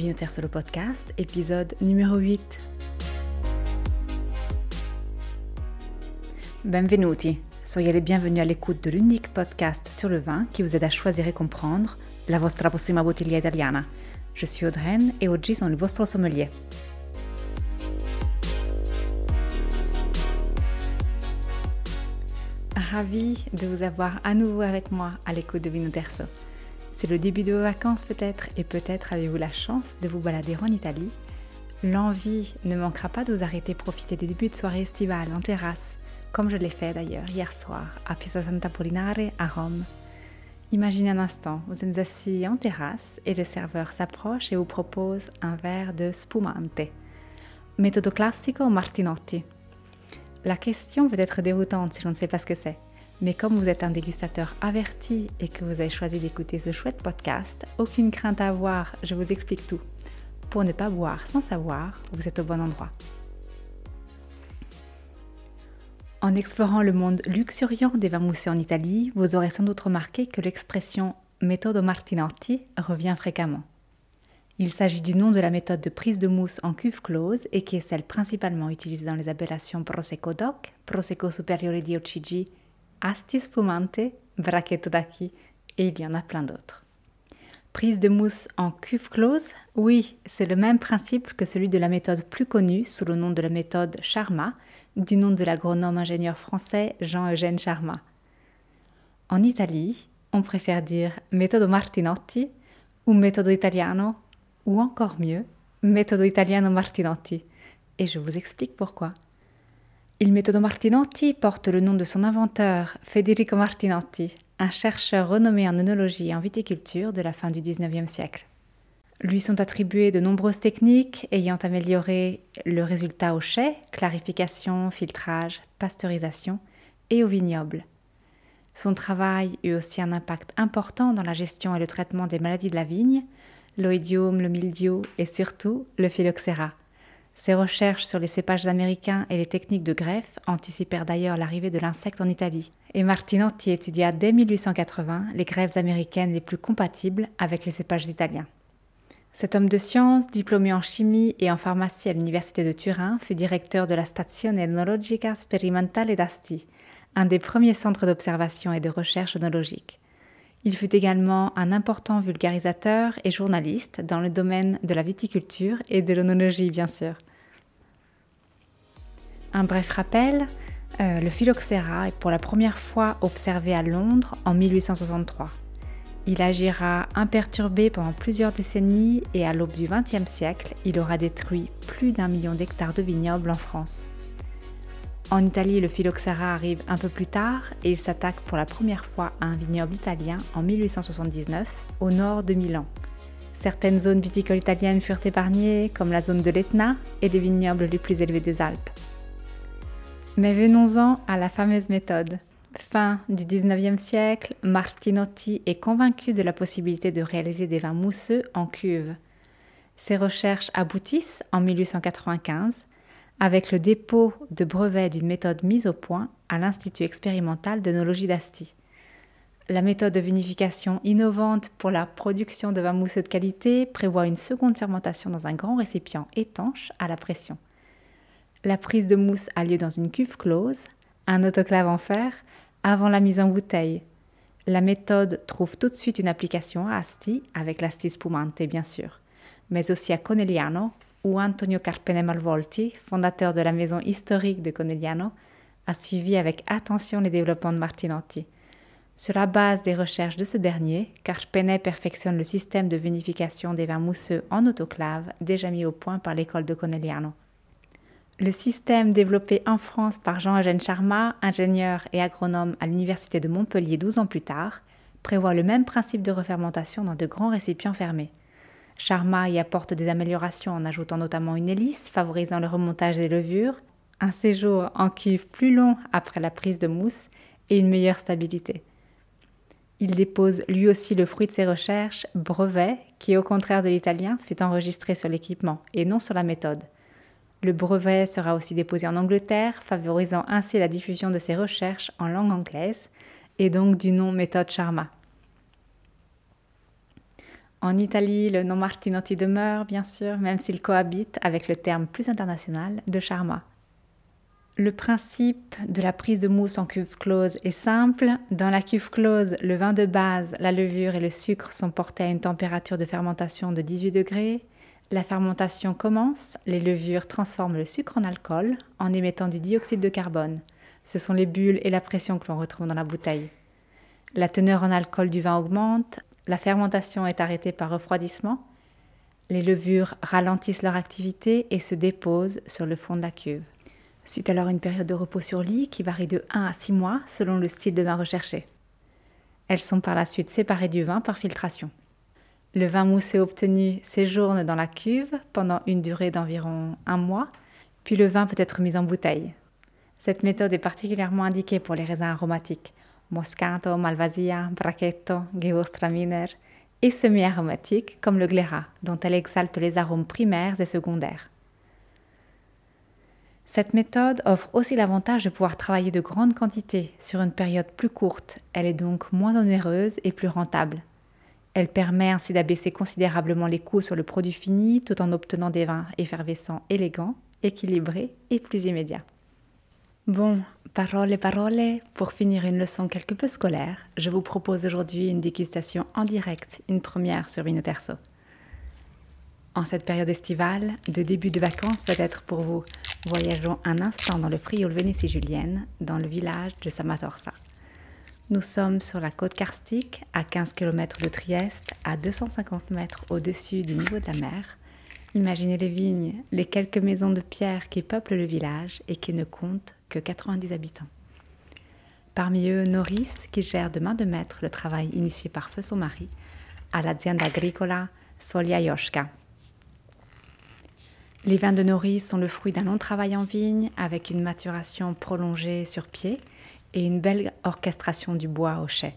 Binotaire sur le podcast, épisode numéro 8. Benvenuti, soyez les bienvenus à l'écoute de l'unique podcast sur le vin qui vous aide à choisir et comprendre la vostra prossima bottiglia italiana. Je suis Audreyne et oggi sono il vostro sommelier. Ravi de vous avoir à nouveau avec moi à l'écoute de Vino Terzo. C'est le début de vos vacances peut-être et peut-être avez-vous la chance de vous balader en Italie. L'envie ne manquera pas de vous arrêter profiter des débuts de soirée estivale en terrasse, comme je l'ai fait d'ailleurs hier soir à Piazza Santa Polinare à Rome. Imaginez un instant, vous êtes assis en terrasse et le serveur s'approche et vous propose un verre de spumante. Méthode classico martinotti La question peut être déroutante si l'on ne sait pas ce que c'est. Mais comme vous êtes un dégustateur averti et que vous avez choisi d'écouter ce chouette podcast, aucune crainte à avoir, je vous explique tout. Pour ne pas boire sans savoir, vous êtes au bon endroit. En explorant le monde luxuriant des vins mousseux en Italie, vous aurez sans doute remarqué que l'expression méthode Martinotti revient fréquemment. Il s'agit du nom de la méthode de prise de mousse en cuve close et qui est celle principalement utilisée dans les appellations Prosecco DOC, Prosecco Superiore di OCG, Asti Spumante, Bracchetto d'Acqui et il y en a plein d'autres. Prise de mousse en cuve close? Oui, c'est le même principe que celui de la méthode plus connue sous le nom de la méthode Charma, du nom de l'agronome ingénieur français Jean-Eugène Charma. En Italie, on préfère dire méthode Martinotti ou méthode italiano ou encore mieux, méthode italiano Martinotti. Et je vous explique pourquoi. Il méthode Martinotti porte le nom de son inventeur, Federico Martinotti, un chercheur renommé en œnologie et en viticulture de la fin du XIXe siècle. Lui sont attribuées de nombreuses techniques ayant amélioré le résultat au chai, clarification, filtrage, pasteurisation et au vignoble. Son travail eut aussi un impact important dans la gestion et le traitement des maladies de la vigne, l'oïdium, le mildiou et surtout le phylloxéra. Ses recherches sur les cépages américains et les techniques de greffe anticipèrent d'ailleurs l'arrivée de l'insecte en Italie, et Martinotti étudia dès 1880 les greffes américaines les plus compatibles avec les cépages italiens. Cet homme de science, diplômé en chimie et en pharmacie à l'université de Turin, fut directeur de la Stazione Enologica Sperimentale d'Asti, un des premiers centres d'observation et de recherche œnologique. Il fut également un important vulgarisateur et journaliste dans le domaine de la viticulture et de l'onologie, bien sûr. Un bref rappel, euh, le phylloxéra est pour la première fois observé à Londres en 1863. Il agira imperturbé pendant plusieurs décennies et à l'aube du XXe siècle, il aura détruit plus d'un million d'hectares de vignobles en France. En Italie, le phylloxéra arrive un peu plus tard et il s'attaque pour la première fois à un vignoble italien en 1879 au nord de Milan. Certaines zones viticoles italiennes furent épargnées, comme la zone de l'Etna et les vignobles les plus élevés des Alpes. Mais venons-en à la fameuse méthode. Fin du 19e siècle, Martinotti est convaincu de la possibilité de réaliser des vins mousseux en cuve. Ses recherches aboutissent en 1895 avec le dépôt de brevets d'une méthode mise au point à l'Institut expérimental d'œnologie d'Asti. La méthode de vinification innovante pour la production de vins mousseux de qualité prévoit une seconde fermentation dans un grand récipient étanche à la pression. La prise de mousse a lieu dans une cuve close, un autoclave en fer, avant la mise en bouteille. La méthode trouve tout de suite une application à Asti, avec l'Asti spumante bien sûr, mais aussi à Conegliano, où Antonio Carpene Malvolti, fondateur de la maison historique de Conegliano, a suivi avec attention les développements de Martinotti. Sur la base des recherches de ce dernier, Carpene perfectionne le système de vinification des vins mousseux en autoclave déjà mis au point par l'école de Conegliano. Le système développé en France par Jean-Eugène Charma, ingénieur et agronome à l'université de Montpellier 12 ans plus tard, prévoit le même principe de refermentation dans de grands récipients fermés. Charma y apporte des améliorations en ajoutant notamment une hélice favorisant le remontage des levures, un séjour en cuve plus long après la prise de mousse et une meilleure stabilité. Il dépose lui aussi le fruit de ses recherches, brevet, qui au contraire de l'italien fut enregistré sur l'équipement et non sur la méthode. Le brevet sera aussi déposé en Angleterre, favorisant ainsi la diffusion de ses recherches en langue anglaise et donc du nom méthode Charma. En Italie, le nom Martinotti demeure, bien sûr, même s'il cohabite avec le terme plus international de Charma. Le principe de la prise de mousse en cuve close est simple. Dans la cuve close, le vin de base, la levure et le sucre sont portés à une température de fermentation de 18 degrés. La fermentation commence, les levures transforment le sucre en alcool en émettant du dioxyde de carbone. Ce sont les bulles et la pression que l'on retrouve dans la bouteille. La teneur en alcool du vin augmente, la fermentation est arrêtée par refroidissement, les levures ralentissent leur activité et se déposent sur le fond de la cuve. Suite alors une période de repos sur lit qui varie de 1 à 6 mois selon le style de vin recherché. Elles sont par la suite séparées du vin par filtration. Le vin moussé obtenu séjourne dans la cuve pendant une durée d'environ un mois, puis le vin peut être mis en bouteille. Cette méthode est particulièrement indiquée pour les raisins aromatiques, Moscato, Malvasia, Brachetto, Gewürztraminer, et semi-aromatiques comme le Glera, dont elle exalte les arômes primaires et secondaires. Cette méthode offre aussi l'avantage de pouvoir travailler de grandes quantités sur une période plus courte. Elle est donc moins onéreuse et plus rentable. Elle permet ainsi d'abaisser considérablement les coûts sur le produit fini tout en obtenant des vins effervescents élégants, équilibrés et plus immédiats. Bon, parole et parole, pour finir une leçon quelque peu scolaire, je vous propose aujourd'hui une dégustation en direct, une première sur Vino Terzo. En cette période estivale, de début de vacances peut-être pour vous, voyageons un instant dans le Friul Vénétie julienne, dans le village de Samatorsa. Nous sommes sur la côte karstique, à 15 km de Trieste, à 250 mètres au-dessus du niveau de la mer. Imaginez les vignes, les quelques maisons de pierre qui peuplent le village et qui ne comptent que 90 habitants. Parmi eux, Norris, qui gère de main de maître le travail initié par feu son mari à l'azienda agricola Solia Yoshka. Les vins de Norris sont le fruit d'un long travail en vigne avec une maturation prolongée sur pied et une belle orchestration du bois au chai.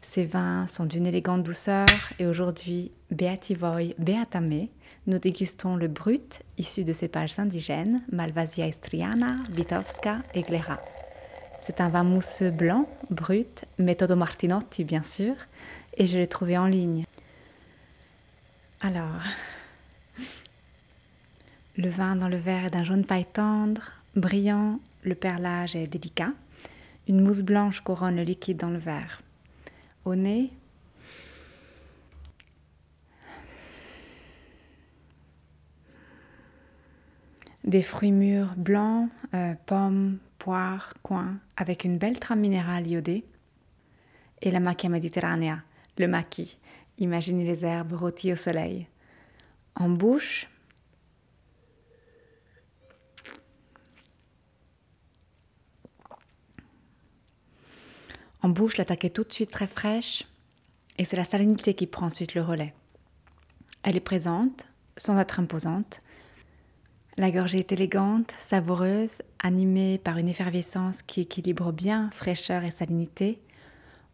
Ces vins sont d'une élégante douceur et aujourd'hui, Beativoy Beatame, nous dégustons le brut issu de cépages indigènes, Malvasia estriana, Vitovska et Glera. C'est un vin mousseux blanc, brut, méthode Martinotti bien sûr, et je l'ai trouvé en ligne. Alors, le vin dans le verre est d'un jaune paille tendre, brillant, le perlage est délicat. Une mousse blanche couronne le liquide dans le verre. Au nez, des fruits mûrs blancs, euh, pommes, poires, coins, avec une belle trame minérale iodée. Et la macchia mediterranea, le maquis. Imaginez les herbes rôties au soleil. En bouche, En bouche, l'attaque est tout de suite très fraîche et c'est la salinité qui prend ensuite le relais. Elle est présente, sans être imposante. La gorgée est élégante, savoureuse, animée par une effervescence qui équilibre bien fraîcheur et salinité.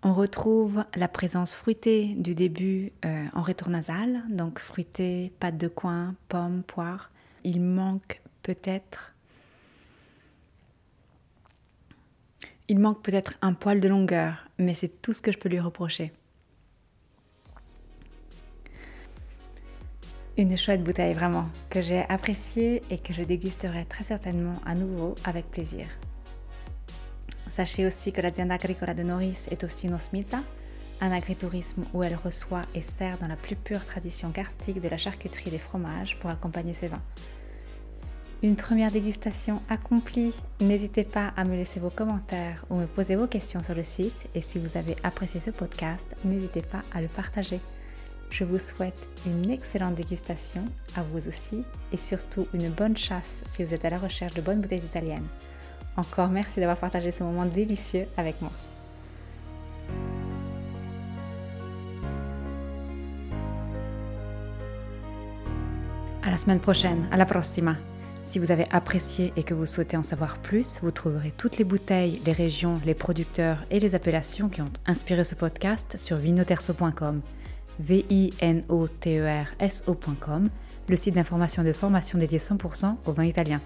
On retrouve la présence fruitée du début euh, en retour nasal, donc fruité, pâte de coin, pommes, poire. Il manque peut-être Il manque peut-être un poil de longueur, mais c'est tout ce que je peux lui reprocher. Une chouette bouteille vraiment, que j'ai appréciée et que je dégusterai très certainement à nouveau avec plaisir. Sachez aussi que l'azienda agricola de Norris est aussi une osmiza, un agritourisme où elle reçoit et sert dans la plus pure tradition karstique de la charcuterie des fromages pour accompagner ses vins. Une première dégustation accomplie. N'hésitez pas à me laisser vos commentaires ou me poser vos questions sur le site. Et si vous avez apprécié ce podcast, n'hésitez pas à le partager. Je vous souhaite une excellente dégustation, à vous aussi, et surtout une bonne chasse si vous êtes à la recherche de bonnes bouteilles italiennes. Encore merci d'avoir partagé ce moment délicieux avec moi. À la semaine prochaine, à prossima! Si vous avez apprécié et que vous souhaitez en savoir plus, vous trouverez toutes les bouteilles, les régions, les producteurs et les appellations qui ont inspiré ce podcast sur vinoterso.com, v i n o t e r s le site d'information de formation dédié 100% au vin italien.